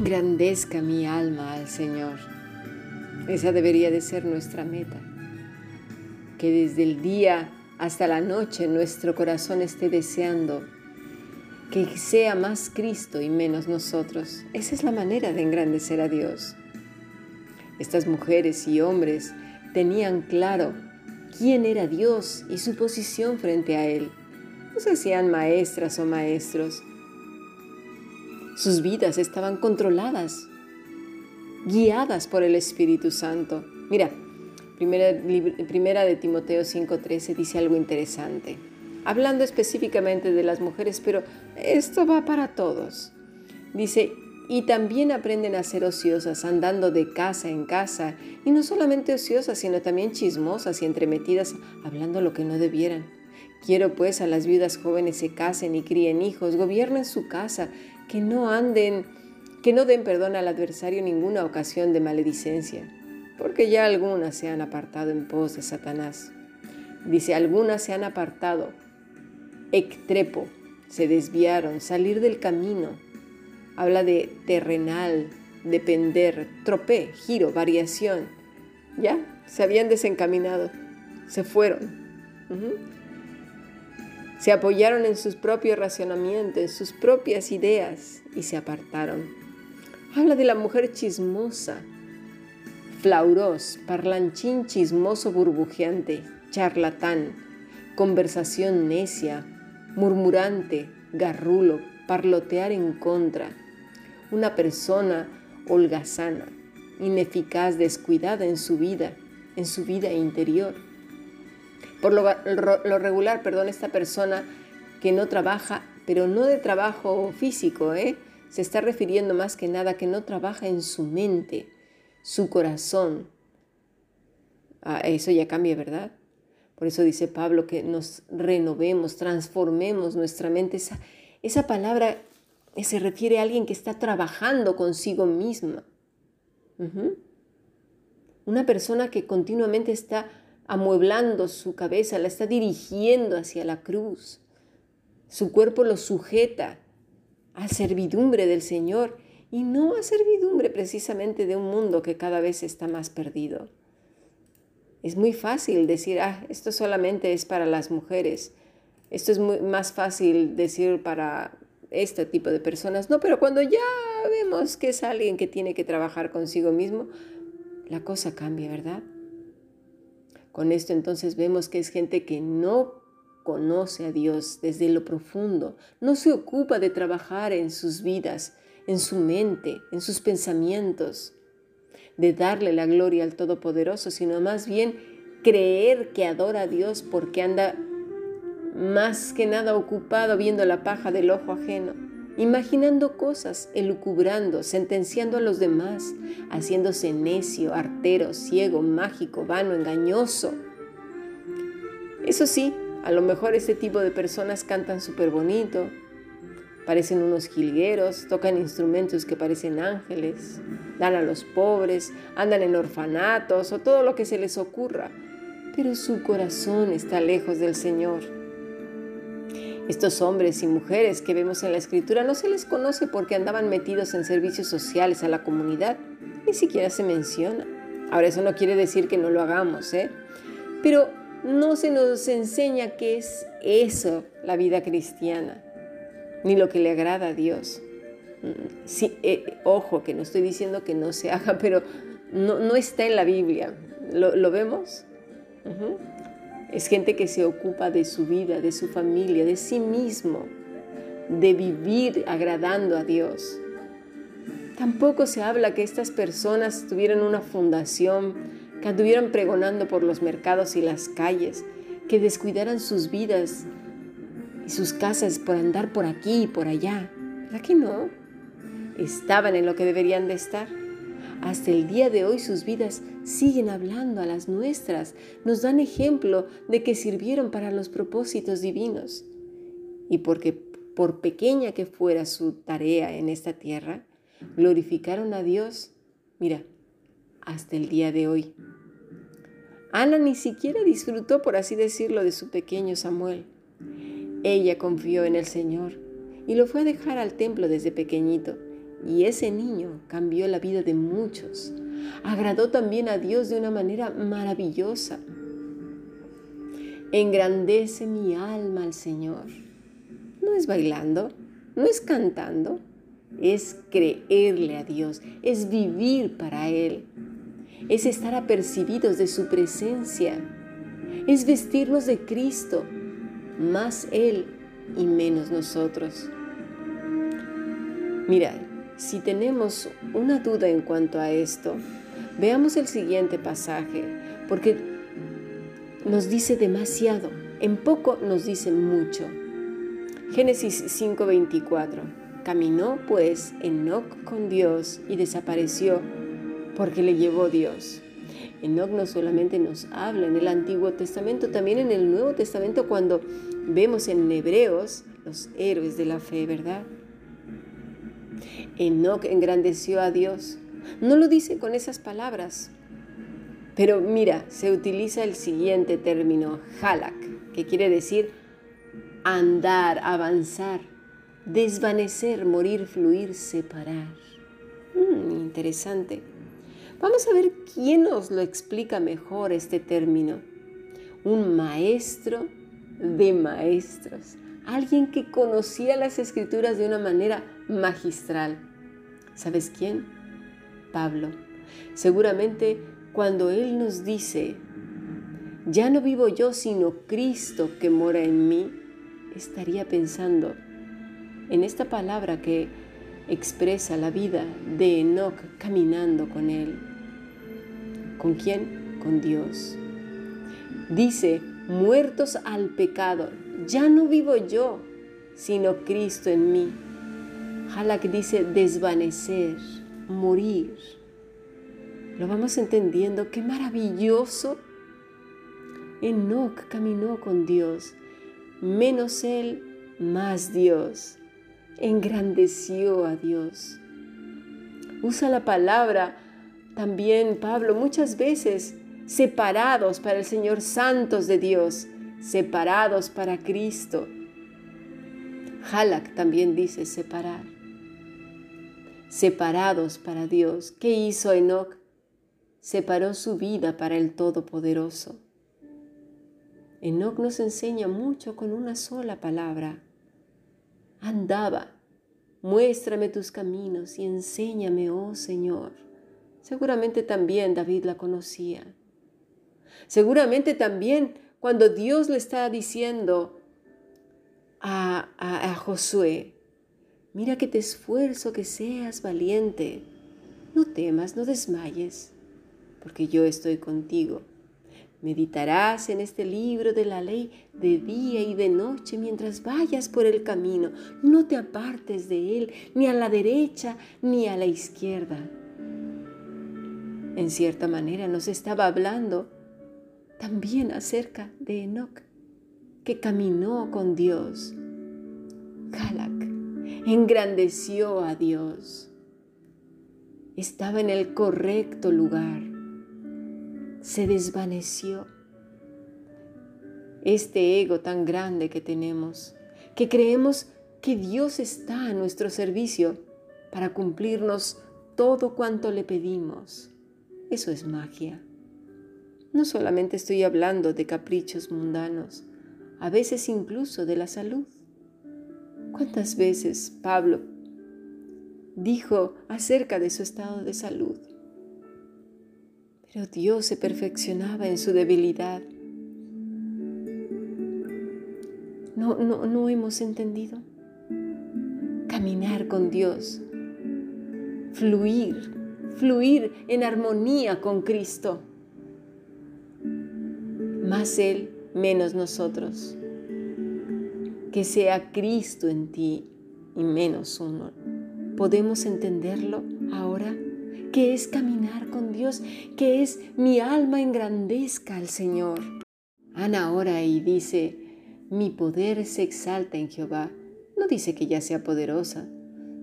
engrandezca mi alma al Señor. Esa debería de ser nuestra meta. Que desde el día hasta la noche nuestro corazón esté deseando que sea más Cristo y menos nosotros. Esa es la manera de engrandecer a Dios. Estas mujeres y hombres tenían claro quién era Dios y su posición frente a Él. No se hacían maestras o maestros. Sus vidas estaban controladas, guiadas por el Espíritu Santo. Mira, primera, primera de Timoteo 5:13 dice algo interesante, hablando específicamente de las mujeres, pero esto va para todos. Dice, y también aprenden a ser ociosas, andando de casa en casa, y no solamente ociosas, sino también chismosas y entremetidas, hablando lo que no debieran. Quiero pues a las viudas jóvenes se casen y críen hijos, gobiernen su casa, que no anden, que no den perdón al adversario ninguna ocasión de maledicencia, porque ya algunas se han apartado en pos de Satanás. Dice, algunas se han apartado, ectrepo, se desviaron, salir del camino habla de terrenal, depender, tropé, giro, variación. Ya, se habían desencaminado, se fueron. Se apoyaron en sus propios racionamientos, en sus propias ideas y se apartaron. Habla de la mujer chismosa, flauros, parlanchín chismoso burbujeante, charlatán, conversación necia, murmurante, garrulo, parlotear en contra, una persona holgazana, ineficaz, descuidada en su vida, en su vida interior. Por lo, regular, perdón, esta persona que no trabaja, pero no de trabajo físico, ¿eh? se está refiriendo más que nada que no trabaja en su mente, su corazón. Ah, eso ya cambia, ¿verdad? Por eso dice Pablo que nos renovemos, transformemos nuestra mente. Esa, esa palabra se refiere a alguien que está trabajando consigo misma. Una persona que continuamente está amueblando su cabeza, la está dirigiendo hacia la cruz. Su cuerpo lo sujeta a servidumbre del Señor y no a servidumbre precisamente de un mundo que cada vez está más perdido. Es muy fácil decir, ah, esto solamente es para las mujeres. Esto es más fácil decir para este tipo de personas. No, pero cuando ya vemos que es alguien que tiene que trabajar consigo mismo, la cosa cambia, ¿verdad? Con esto entonces vemos que es gente que no conoce a Dios desde lo profundo, no se ocupa de trabajar en sus vidas, en su mente, en sus pensamientos, de darle la gloria al Todopoderoso, sino más bien creer que adora a Dios porque anda más que nada ocupado viendo la paja del ojo ajeno, imaginando cosas, elucubrando, sentenciando a los demás, haciéndose necio, artero, ciego, mágico, vano, engañoso. Eso sí, a lo mejor este tipo de personas cantan súper bonito, parecen unos jilgueros, tocan instrumentos que parecen ángeles, dan a los pobres, andan en orfanatos o todo lo que se les ocurra, pero su corazón está lejos del Señor. Estos hombres y mujeres que vemos en la escritura no se les conoce porque andaban metidos en servicios sociales a la comunidad, ni siquiera se menciona. Ahora eso no quiere decir que no lo hagamos, ¿eh? Pero no se nos enseña qué es eso, la vida cristiana, ni lo que le agrada a Dios. Mm, sí, eh, ojo, que no estoy diciendo que no se haga, pero no, está en la Biblia. ¿Lo, vemos? Es gente que se ocupa de su vida, de su familia, de sí mismo, de vivir agradando a Dios. Tampoco se habla que estas personas tuvieran una fundación, que anduvieran pregonando por los mercados y las calles, que descuidaran sus vidas y sus casas por andar por aquí y por allá. ¿Verdad que no? Estaban en lo que deberían de estar. Hasta el día de hoy sus vidas siguen hablando a las nuestras, nos dan ejemplo de que sirvieron para los propósitos divinos. Y porque por pequeña que fuera su tarea en esta tierra, glorificaron a Dios, mira, hasta el día de hoy. Ana ni siquiera disfrutó, por así decirlo, de su pequeño Samuel. Ella confió en el Señor y lo fue a dejar al templo desde pequeñito y ese niño cambió la vida de muchos. Agradó también a Dios de una manera maravillosa. Engrandece mi alma al Señor. No es bailando, no es cantando, es creerle a Dios, es vivir para Él, es estar apercibidos de su presencia, es vestirnos de Cristo, más Él y menos nosotros. Mira, si tenemos una duda en cuanto a esto, veamos el siguiente pasaje, porque nos dice demasiado, en poco nos dice mucho. Génesis 5:24. Caminó pues Enoc con Dios y desapareció porque le llevó Dios. Enoc no solamente nos habla en el Antiguo Testamento, también en el Nuevo Testamento cuando vemos en Hebreos los héroes de la fe, ¿verdad? Enoc engrandeció a Dios. No lo dice con esas palabras, pero mira, se utiliza el siguiente término, halak, que quiere decir andar, avanzar desvanecer, morir, fluir, separar. Mm, interesante. Vamos a ver quién nos lo explica mejor este término. Un maestro de maestros, alguien que conocía las escrituras de una manera magistral. ¿Sabes quién? Pablo. Seguramente cuando él nos dice, ya no vivo yo, sino Cristo que mora en mí, estaría pensando, en esta palabra que expresa la vida de Enoch caminando con él. ¿Con quién? Con Dios. Dice, muertos al pecado, ya no vivo yo, sino Cristo en mí. Halak dice desvanecer, morir. Lo vamos entendiendo, qué maravilloso. Enoch caminó con Dios, menos él, más Dios engrandeció a Dios. Usa la palabra también Pablo muchas veces, separados para el Señor, santos de Dios, separados para Cristo. Halak también dice separar. Separados para Dios. ¿Qué hizo Enoch? Separó su vida para el Todopoderoso. Enoch nos enseña mucho con una sola palabra andaba. Muéstrame tus caminos y enséñame, oh Señor. Seguramente también David la conocía. Seguramente también cuando Dios le está diciendo a, a, Josué, mira que te esfuerzo que seas valiente, no temas, no desmayes, porque yo estoy contigo. Meditarás en este libro de la ley de día y de noche mientras vayas por el camino. No te apartes de él ni a la derecha ni a la izquierda. En cierta manera nos estaba hablando también acerca de Enoch, que caminó con Dios. Halak engrandeció a Dios. Estaba en el correcto lugar se desvaneció. Este ego tan grande que tenemos, que creemos que Dios está a nuestro servicio para cumplirnos todo cuanto le pedimos. Eso es magia. No solamente estoy hablando de caprichos mundanos, a veces incluso de la salud. ¿Cuántas veces Pablo dijo acerca de su estado de salud? Pero Dios se perfeccionaba en su debilidad. No, no, no hemos entendido. Caminar con Dios. Fluir, fluir en armonía con Cristo. Más Él, menos nosotros. Que sea Cristo en ti y menos uno. ¿Podemos entenderlo ahora? que es caminar con Dios, que es mi alma engrandezca al Señor. Ana ora y dice, mi poder se exalta en Jehová. No dice que ya sea poderosa,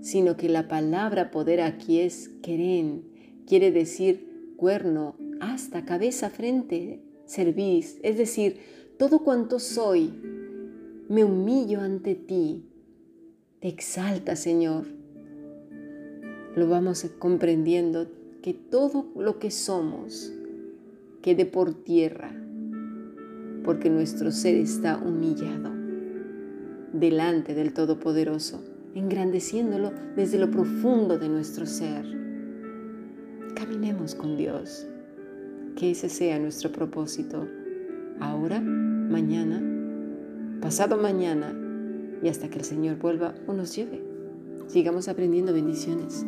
sino que la palabra poder aquí es queren, quiere decir cuerno, hasta cabeza, frente, servís, es decir, todo cuanto soy, me humillo ante ti. Te exalta, Señor. lo vamos comprendiendo que todo lo que somos quede por tierra, porque nuestro ser está humillado delante del Todopoderoso, engrandeciéndolo desde lo profundo de nuestro ser. Caminemos con Dios, que ese sea nuestro propósito, ahora, mañana, pasado mañana y hasta que el Señor vuelva o nos lleve. Sigamos aprendiendo bendiciones.